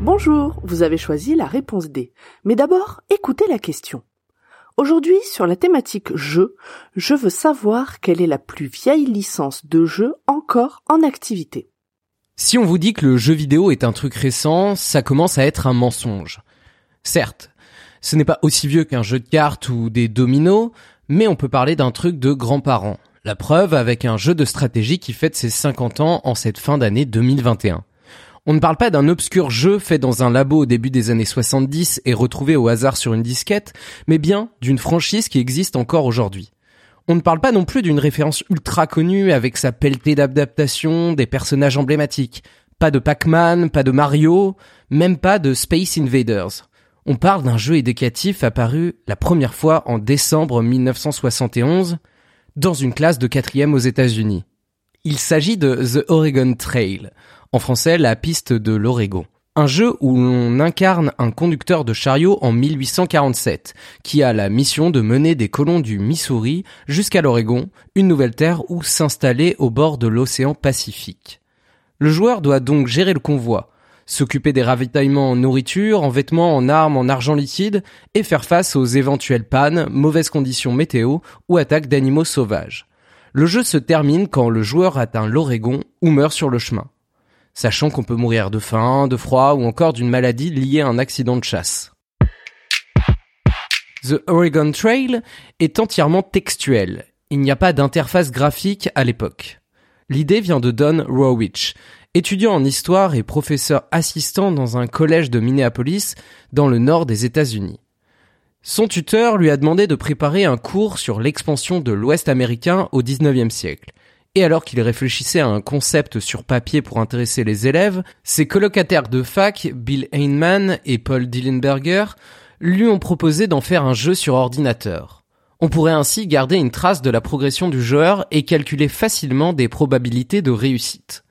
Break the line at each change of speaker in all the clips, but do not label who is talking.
Bonjour, vous avez choisi la réponse D. Mais d'abord, écoutez la question. Aujourd'hui, sur la thématique jeu, je veux savoir quelle est la plus vieille licence de jeu encore en activité.
Si on vous dit que le jeu vidéo est un truc récent, ça commence à être un mensonge. Certes, ce n'est pas aussi vieux qu'un jeu de cartes ou des dominos, mais on peut parler d'un truc de grands-parents. La preuve avec un jeu de stratégie qui fête ses 50 ans en cette fin d'année 2021. On ne parle pas d'un obscur jeu fait dans un labo au début des années 70 et retrouvé au hasard sur une disquette, mais bien d'une franchise qui existe encore aujourd'hui. On ne parle pas non plus d'une référence ultra connue avec sa pelletée d'adaptation, des personnages emblématiques. Pas de Pac-Man, pas de Mario, même pas de Space Invaders. On parle d'un jeu éducatif apparu la première fois en décembre 1971 dans une classe de quatrième aux États-Unis. Il s'agit de The Oregon Trail, en français la piste de l'Oregon. Un jeu où l'on incarne un conducteur de chariot en 1847, qui a la mission de mener des colons du Missouri jusqu'à l'Oregon, une nouvelle terre où s'installer au bord de l'océan Pacifique. Le joueur doit donc gérer le convoi, s'occuper des ravitaillements en nourriture, en vêtements, en armes, en argent liquide, et faire face aux éventuelles pannes, mauvaises conditions météo ou attaques d'animaux sauvages. Le jeu se termine quand le joueur atteint l'Oregon ou meurt sur le chemin sachant qu'on peut mourir de faim, de froid ou encore d'une maladie liée à un accident de chasse. The Oregon Trail est entièrement textuel. Il n'y a pas d'interface graphique à l'époque. L'idée vient de Don Rowich, étudiant en histoire et professeur assistant dans un collège de Minneapolis dans le nord des États-Unis. Son tuteur lui a demandé de préparer un cours sur l'expansion de l'Ouest américain au XIXe siècle. Et alors qu'il réfléchissait à un concept sur papier pour intéresser les élèves, ses colocataires de fac, Bill Heinemann et Paul Dillenberger, lui ont proposé d'en faire un jeu sur ordinateur. On pourrait ainsi garder une trace de la progression du joueur et calculer facilement des probabilités de réussite.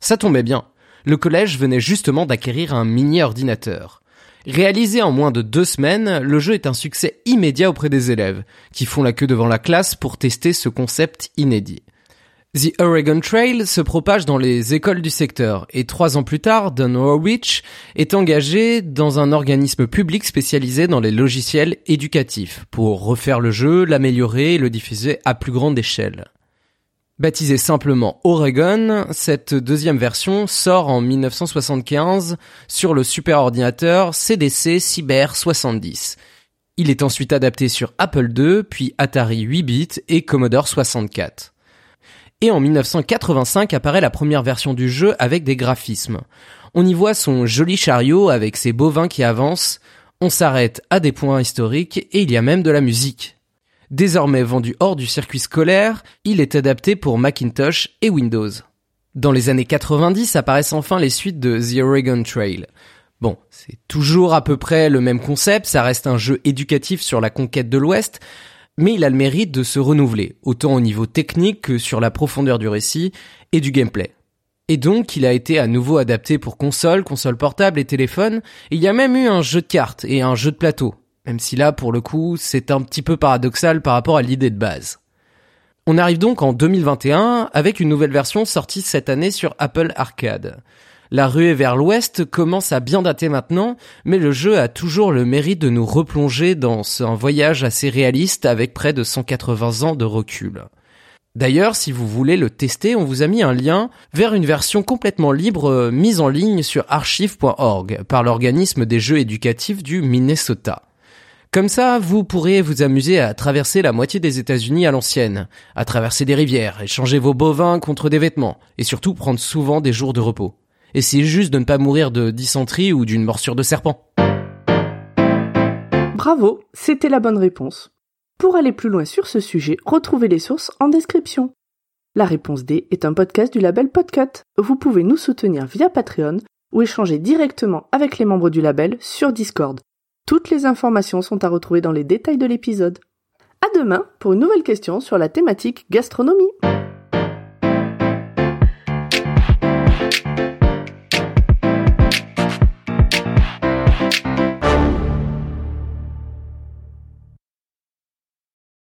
Ça tombait bien. Le collège venait justement d'acquérir un mini ordinateur. Réalisé en moins de deux semaines, le jeu est un succès immédiat auprès des élèves, qui font la queue devant la classe pour tester ce concept inédit. The Oregon Trail se propage dans les écoles du secteur et trois ans plus tard, Don Horwich est engagé dans un organisme public spécialisé dans les logiciels éducatifs pour refaire le jeu, l'améliorer et le diffuser à plus grande échelle. Baptisé simplement Oregon, cette deuxième version sort en 1975 sur le superordinateur CDC Cyber 70. Il est ensuite adapté sur Apple II, puis Atari 8 bits et Commodore 64. Et en 1985 apparaît la première version du jeu avec des graphismes. On y voit son joli chariot avec ses bovins qui avancent, on s'arrête à des points historiques et il y a même de la musique. Désormais vendu hors du circuit scolaire, il est adapté pour Macintosh et Windows. Dans les années 90 apparaissent enfin les suites de The Oregon Trail. Bon, c'est toujours à peu près le même concept, ça reste un jeu éducatif sur la conquête de l'Ouest, mais il a le mérite de se renouveler, autant au niveau technique que sur la profondeur du récit et du gameplay. Et donc, il a été à nouveau adapté pour console, console portable et téléphone. il y a même eu un jeu de cartes et un jeu de plateau. Même si là, pour le coup, c'est un petit peu paradoxal par rapport à l'idée de base. On arrive donc en 2021 avec une nouvelle version sortie cette année sur Apple Arcade. La ruée vers l'ouest commence à bien dater maintenant, mais le jeu a toujours le mérite de nous replonger dans un voyage assez réaliste avec près de 180 ans de recul. D'ailleurs, si vous voulez le tester, on vous a mis un lien vers une version complètement libre euh, mise en ligne sur archive.org par l'organisme des jeux éducatifs du Minnesota. Comme ça, vous pourrez vous amuser à traverser la moitié des États-Unis à l'ancienne, à traverser des rivières, échanger vos bovins contre des vêtements, et surtout prendre souvent des jours de repos. Essayez juste de ne pas mourir de dysenterie ou d'une morsure de serpent.
Bravo, c'était la bonne réponse. Pour aller plus loin sur ce sujet, retrouvez les sources en description. La réponse D est un podcast du label Podcut. Vous pouvez nous soutenir via Patreon ou échanger directement avec les membres du label sur Discord. Toutes les informations sont à retrouver dans les détails de l'épisode. À demain pour une nouvelle question sur la thématique gastronomie.